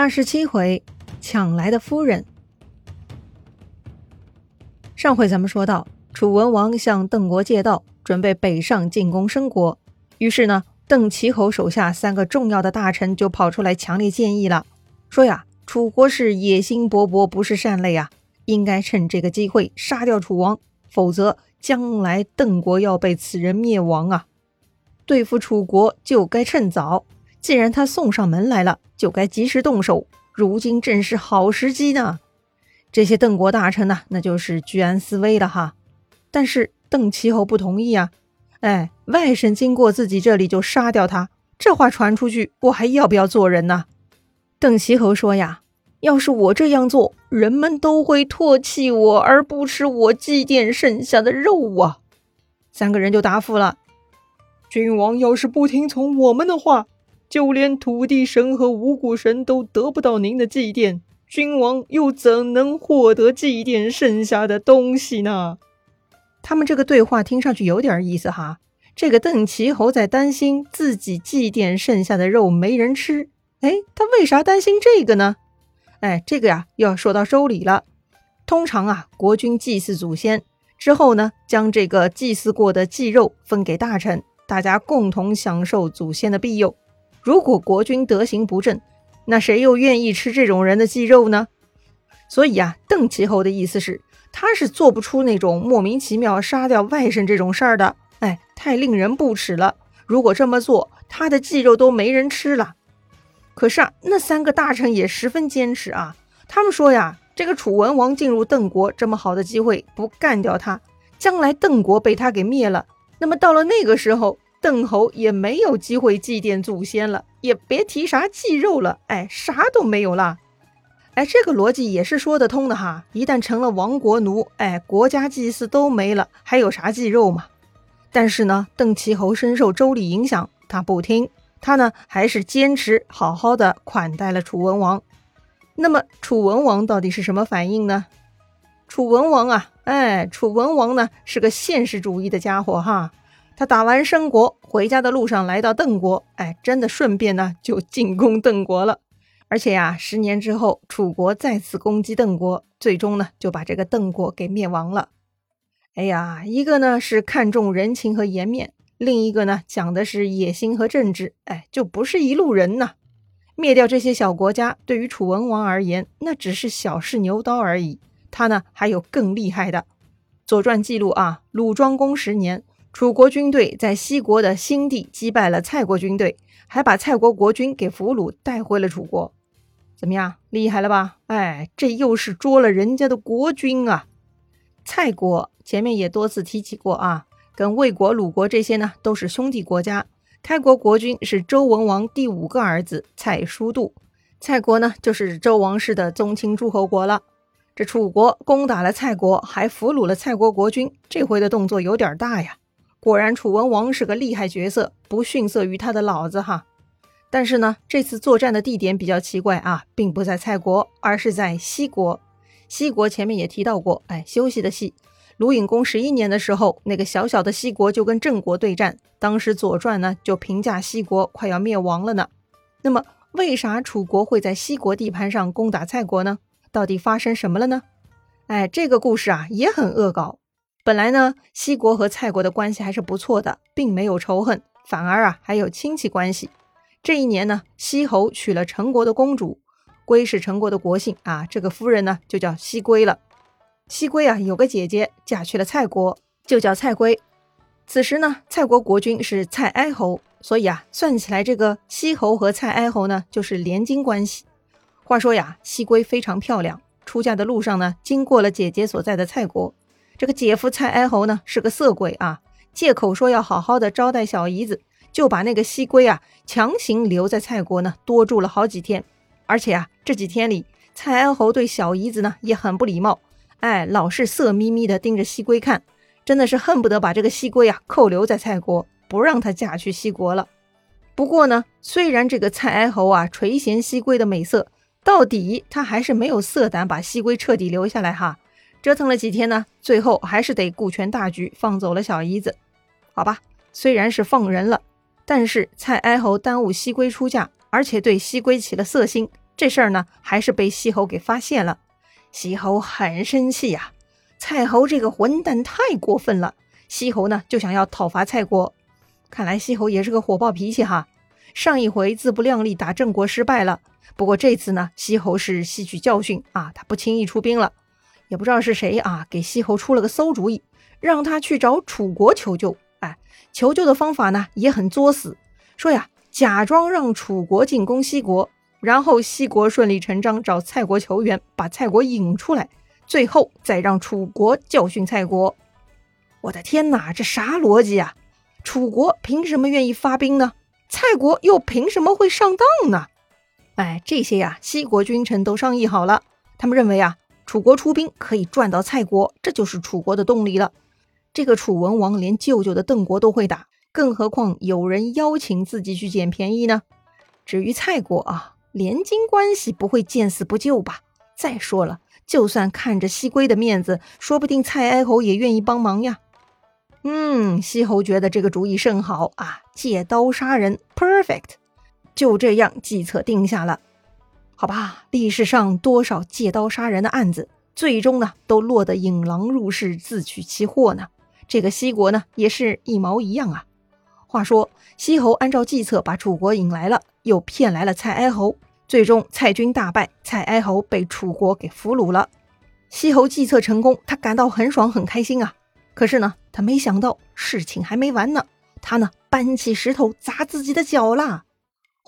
二十七回，抢来的夫人。上回咱们说到，楚文王向邓国借道，准备北上进攻申国。于是呢，邓齐侯手下三个重要的大臣就跑出来强烈建议了，说呀，楚国是野心勃勃，不是善类啊，应该趁这个机会杀掉楚王，否则将来邓国要被此人灭亡啊。对付楚国就该趁早。既然他送上门来了，就该及时动手。如今正是好时机呢。这些邓国大臣呢，那就是居安思危了哈。但是邓齐侯不同意啊！哎，外甥经过自己这里就杀掉他，这话传出去，我还要不要做人呢？邓齐侯说呀：“要是我这样做，人们都会唾弃我，而不吃我祭奠剩下的肉啊。”三个人就答复了：“君王要是不听从我们的话。”就连土地神和五谷神都得不到您的祭奠，君王又怎能获得祭奠剩下的东西呢？他们这个对话听上去有点意思哈。这个邓齐侯在担心自己祭奠剩下的肉没人吃，哎，他为啥担心这个呢？哎，这个呀，又要说到周礼了。通常啊，国君祭祀祖先之后呢，将这个祭祀过的祭肉分给大臣，大家共同享受祖先的庇佑。如果国君德行不正，那谁又愿意吃这种人的鸡肉呢？所以啊，邓齐侯的意思是，他是做不出那种莫名其妙杀掉外甥这种事儿的。哎，太令人不齿了。如果这么做，他的鸡肉都没人吃了。可是啊，那三个大臣也十分坚持啊。他们说呀，这个楚文王进入邓国这么好的机会，不干掉他，将来邓国被他给灭了，那么到了那个时候。邓侯也没有机会祭奠祖先了，也别提啥祭肉了，哎，啥都没有了。哎，这个逻辑也是说得通的哈。一旦成了亡国奴，哎，国家祭祀都没了，还有啥祭肉嘛？但是呢，邓齐侯深受周礼影响，他不听，他呢还是坚持好好的款待了楚文王。那么楚文王到底是什么反应呢？楚文王啊，哎，楚文王呢是个现实主义的家伙哈。他打完申国回家的路上，来到邓国，哎，真的顺便呢就进攻邓国了。而且呀，十年之后，楚国再次攻击邓国，最终呢就把这个邓国给灭亡了。哎呀，一个呢是看重人情和颜面，另一个呢讲的是野心和政治，哎，就不是一路人呐。灭掉这些小国家，对于楚文王而言，那只是小试牛刀而已。他呢还有更厉害的，《左传》记录啊，鲁庄公十年。楚国军队在西国的新地击败了蔡国军队，还把蔡国国君给俘虏带回了楚国。怎么样，厉害了吧？哎，这又是捉了人家的国君啊！蔡国前面也多次提起过啊，跟魏国、鲁国这些呢都是兄弟国家。开国国君是周文王第五个儿子蔡叔度，蔡国呢就是周王室的宗亲诸侯国了。这楚国攻打了蔡国，还俘虏了蔡国国君，这回的动作有点大呀。果然，楚文王是个厉害角色，不逊色于他的老子哈。但是呢，这次作战的地点比较奇怪啊，并不在蔡国，而是在西国。西国前面也提到过，哎，休息的息。鲁隐公十一年的时候，那个小小的西国就跟郑国对战，当时《左传》呢就评价西国快要灭亡了呢。那么，为啥楚国会在西国地盘上攻打蔡国呢？到底发生什么了呢？哎，这个故事啊也很恶搞。本来呢，西国和蔡国的关系还是不错的，并没有仇恨，反而啊还有亲戚关系。这一年呢，西侯娶了陈国的公主，归是陈国的国姓啊，这个夫人呢就叫西归了。西归啊有个姐姐嫁去了蔡国，就叫蔡归。此时呢，蔡国国君是蔡哀侯，所以啊，算起来这个西侯和蔡哀侯呢就是连襟关系。话说呀，西归非常漂亮，出嫁的路上呢，经过了姐姐所在的蔡国。这个姐夫蔡哀侯呢是个色鬼啊，借口说要好好的招待小姨子，就把那个西归啊强行留在蔡国呢多住了好几天。而且啊这几天里，蔡哀侯对小姨子呢也很不礼貌，哎，老是色眯眯的盯着西归看，真的是恨不得把这个西归啊扣留在蔡国，不让她嫁去西国了。不过呢，虽然这个蔡哀侯啊垂涎西归的美色，到底他还是没有色胆把西归彻底留下来哈。折腾了几天呢，最后还是得顾全大局，放走了小姨子。好吧，虽然是放人了，但是蔡哀侯耽误西归出嫁，而且对西归起了色心，这事儿呢，还是被西侯给发现了。西侯很生气呀，蔡侯这个混蛋太过分了。西侯呢，就想要讨伐蔡国。看来西侯也是个火爆脾气哈。上一回自不量力打郑国失败了，不过这次呢，西侯是吸取教训啊，他不轻易出兵了。也不知道是谁啊，给西侯出了个馊主意，让他去找楚国求救。哎，求救的方法呢，也很作死，说呀，假装让楚国进攻西国。然后西国顺理成章找蔡国求援，把蔡国引出来，最后再让楚国教训蔡国。我的天哪，这啥逻辑啊？楚国凭什么愿意发兵呢？蔡国又凭什么会上当呢？哎，这些呀，西国君臣都商议好了，他们认为啊，楚国出兵可以赚到蔡国，这就是楚国的动力了。这个楚文王连舅舅的邓国都会打，更何况有人邀请自己去捡便宜呢？至于蔡国啊。联金关系不会见死不救吧？再说了，就算看着西归的面子，说不定蔡哀侯也愿意帮忙呀。嗯，西侯觉得这个主意甚好啊，借刀杀人，perfect。就这样计策定下了。好吧，历史上多少借刀杀人的案子，最终呢都落得引狼入室，自取其祸呢？这个西国呢，也是一毛一样啊。话说，西侯按照计策把楚国引来了，又骗来了蔡哀侯。最终，蔡军大败，蔡哀侯被楚国给俘虏了。西侯计策成功，他感到很爽很开心啊。可是呢，他没想到事情还没完呢。他呢，搬起石头砸自己的脚啦。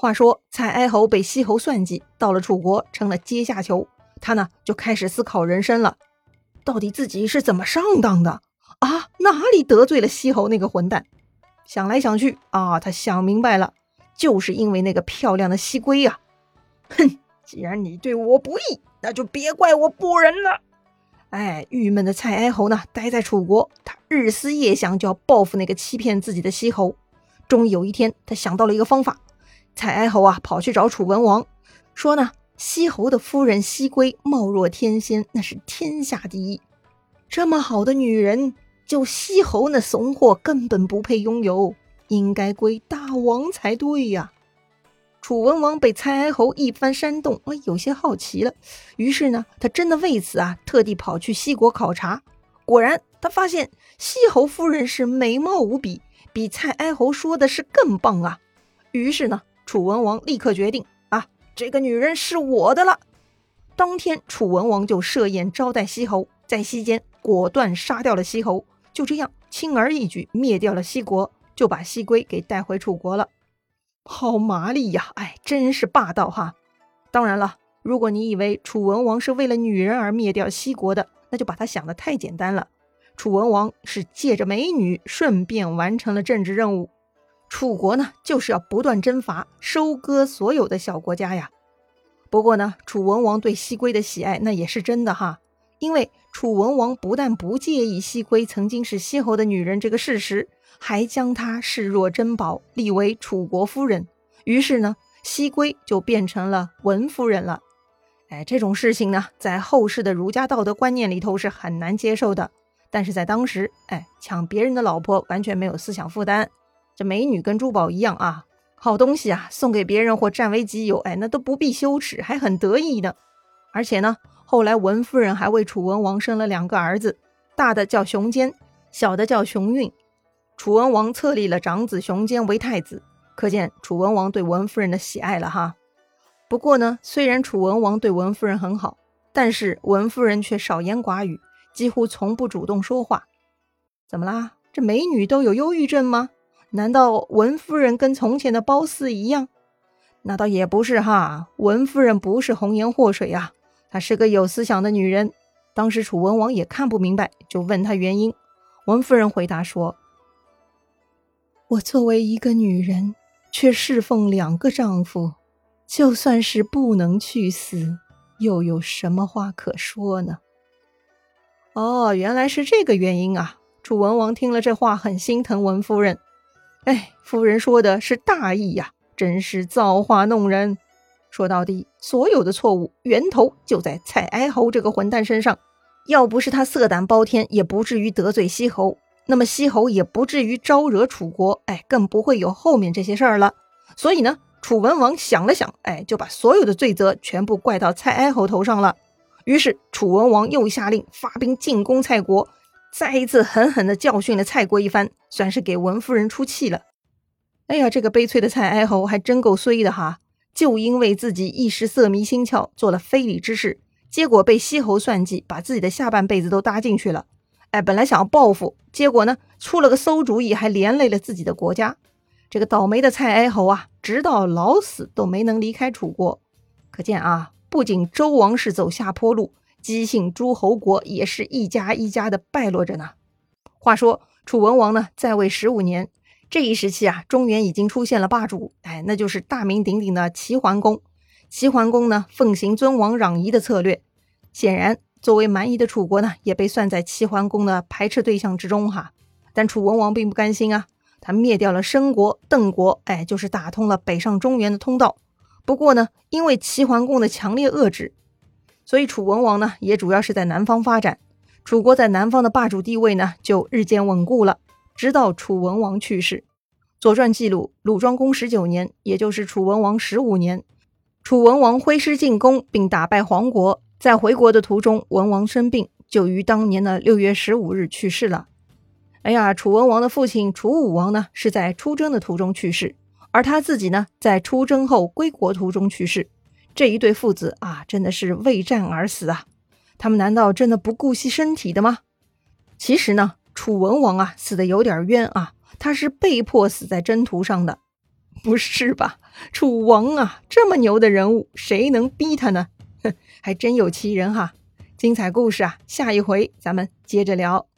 话说，蔡哀侯被西侯算计，到了楚国成了阶下囚。他呢，就开始思考人生了：到底自己是怎么上当的啊？哪里得罪了西侯那个混蛋？想来想去啊，他想明白了，就是因为那个漂亮的西归呀。哼，既然你对我不义，那就别怪我不仁了。哎，郁闷的蔡哀侯呢，待在楚国，他日思夜想，就要报复那个欺骗自己的西侯。终于有一天，他想到了一个方法。蔡哀侯啊，跑去找楚文王，说呢，西侯的夫人西归貌若天仙，那是天下第一。这么好的女人，就西侯那怂货根本不配拥有，应该归大王才对呀。楚文王被蔡哀侯一番煽动，啊，有些好奇了。于是呢，他真的为此啊，特地跑去西国考察。果然，他发现西侯夫人是美貌无比，比蔡哀侯说的是更棒啊。于是呢，楚文王立刻决定啊，这个女人是我的了。当天，楚文王就设宴招待西侯，在席间果断杀掉了西侯，就这样轻而易举灭掉了西国，就把西归给带回楚国了。好麻利呀！哎，真是霸道哈！当然了，如果你以为楚文王是为了女人而灭掉西国的，那就把他想的太简单了。楚文王是借着美女顺便完成了政治任务。楚国呢，就是要不断征伐，收割所有的小国家呀。不过呢，楚文王对西归的喜爱那也是真的哈，因为楚文王不但不介意西归曾经是西侯的女人这个事实。还将她视若珍宝，立为楚国夫人。于是呢，西归就变成了文夫人了。哎，这种事情呢，在后世的儒家道德观念里头是很难接受的。但是在当时，哎，抢别人的老婆完全没有思想负担。这美女跟珠宝一样啊，好东西啊，送给别人或占为己有，哎，那都不必羞耻，还很得意的。而且呢，后来文夫人还为楚文王生了两个儿子，大的叫熊坚，小的叫熊运。楚文王册立了长子熊坚为太子，可见楚文王对文夫人的喜爱了哈。不过呢，虽然楚文王对文夫人很好，但是文夫人却少言寡语，几乎从不主动说话。怎么啦？这美女都有忧郁症吗？难道文夫人跟从前的褒姒一样？那倒也不是哈，文夫人不是红颜祸水啊，她是个有思想的女人。当时楚文王也看不明白，就问她原因。文夫人回答说。我作为一个女人，却侍奉两个丈夫，就算是不能去死，又有什么话可说呢？哦，原来是这个原因啊！楚文王听了这话，很心疼文夫人。哎，夫人说的是大义呀，真是造化弄人。说到底，所有的错误源头就在蔡哀侯这个混蛋身上。要不是他色胆包天，也不至于得罪西侯。那么西侯也不至于招惹楚国，哎，更不会有后面这些事儿了。所以呢，楚文王想了想，哎，就把所有的罪责全部怪到蔡哀侯头上了。于是楚文王又下令发兵进攻蔡国，再一次狠狠地教训了蔡国一番，算是给文夫人出气了。哎呀，这个悲催的蔡哀侯还真够衰的哈！就因为自己一时色迷心窍，做了非礼之事，结果被西侯算计，把自己的下半辈子都搭进去了。哎，本来想要报复，结果呢，出了个馊主意，还连累了自己的国家。这个倒霉的蔡哀侯啊，直到老死都没能离开楚国。可见啊，不仅周王室走下坡路，姬姓诸侯国也是一家一家的败落着呢。话说楚文王呢，在位十五年，这一时期啊，中原已经出现了霸主，哎，那就是大名鼎鼎的齐桓公。齐桓公呢，奉行尊王攘夷的策略，显然。作为蛮夷的楚国呢，也被算在齐桓公的排斥对象之中哈。但楚文王并不甘心啊，他灭掉了申国、邓国，哎，就是打通了北上中原的通道。不过呢，因为齐桓公的强烈遏制，所以楚文王呢，也主要是在南方发展。楚国在南方的霸主地位呢，就日渐稳固了。直到楚文王去世，《左传》记录鲁庄公十九年，也就是楚文王十五年，楚文王挥师进攻，并打败黄国。在回国的途中，文王生病，就于当年的六月十五日去世了。哎呀，楚文王的父亲楚武王呢，是在出征的途中去世，而他自己呢，在出征后归国途中去世。这一对父子啊，真的是为战而死啊！他们难道真的不顾惜身体的吗？其实呢，楚文王啊，死的有点冤啊，他是被迫死在征途上的，不是吧？楚王啊，这么牛的人物，谁能逼他呢？哼，还真有其人哈！精彩故事啊，下一回咱们接着聊。